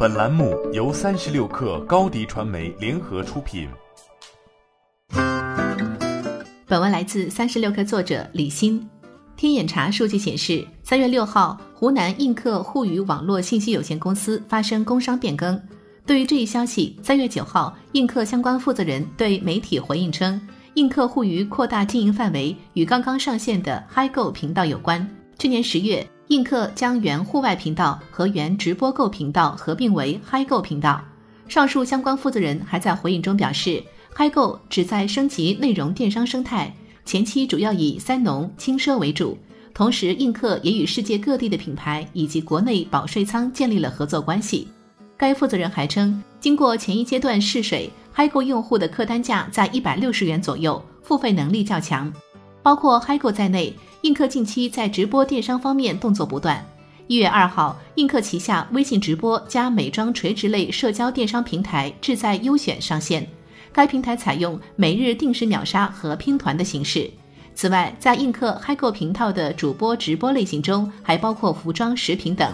本栏目由三十六氪高低传媒联合出品。本文来自三十六氪作者李欣。天眼查数据显示，三月六号，湖南映客互娱网络信息有限公司发生工商变更。对于这一消息，三月九号，映客相关负责人对媒体回应称，映客互娱扩大经营范围与刚刚上线的 HiGo 频道有关。去年十月。映客将原户外频道和原直播购频道合并为嗨购频道。上述相关负责人还在回应中表示，嗨购旨在升级内容电商生态，前期主要以三农轻奢为主。同时，映客也与世界各地的品牌以及国内保税仓建立了合作关系。该负责人还称，经过前一阶段试水，嗨购用户的客单价在一百六十元左右，付费能力较强。包括嗨购在内。映客近期在直播电商方面动作不断。一月二号，映客旗下微信直播加美妆垂直类社交电商平台“志在优选”上线。该平台采用每日定时秒杀和拼团的形式。此外，在映客嗨购频道的主播直播类型中，还包括服装、食品等。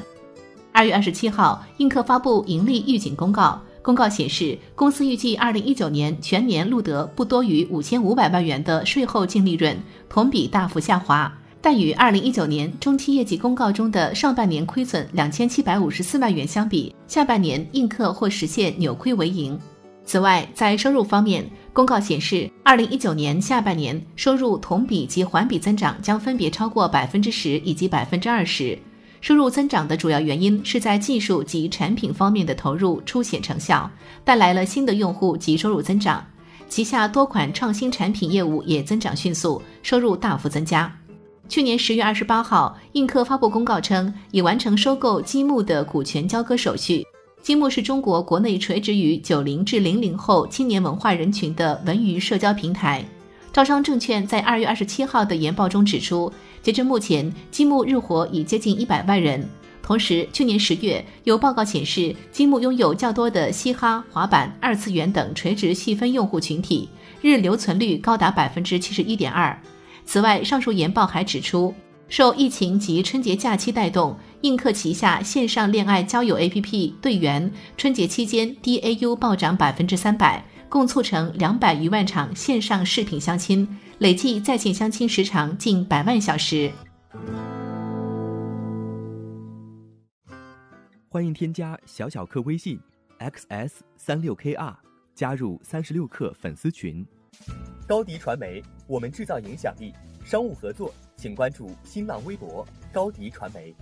二月二十七号，映客发布盈利预警公告。公告显示，公司预计二零一九年全年录得不多于五千五百万元的税后净利润，同比大幅下滑。但与二零一九年中期业绩公告中的上半年亏损两千七百五十四万元相比，下半年映客或实现扭亏为盈。此外，在收入方面，公告显示，二零一九年下半年收入同比及环比增长将分别超过百分之十以及百分之二十。收入增长的主要原因是在技术及产品方面的投入初显成效，带来了新的用户及收入增长。旗下多款创新产品业务也增长迅速，收入大幅增加。去年十月二十八号，映客发布公告称，已完成收购积木的股权交割手续。积木是中国国内垂直于九零至零零后青年文化人群的文娱社交平台。招商证券在二月二十七号的研报中指出。截至目前，积木日活已接近一百万人。同时，去年十月有报告显示，积木拥有较多的嘻哈、滑板、二次元等垂直细分用户群体，日留存率高达百分之七十一点二。此外，上述研报还指出，受疫情及春节假期带动，映客旗下线上恋爱交友 APP“ 队员”春节期间 DAU 暴涨百分之三百。共促成两百余万场线上视频相亲，累计在线相亲时长近百万小时。欢迎添加小小客微信，xs 三六 kr，加入三十六氪粉丝群。高迪传媒，我们制造影响力。商务合作，请关注新浪微博高迪传媒。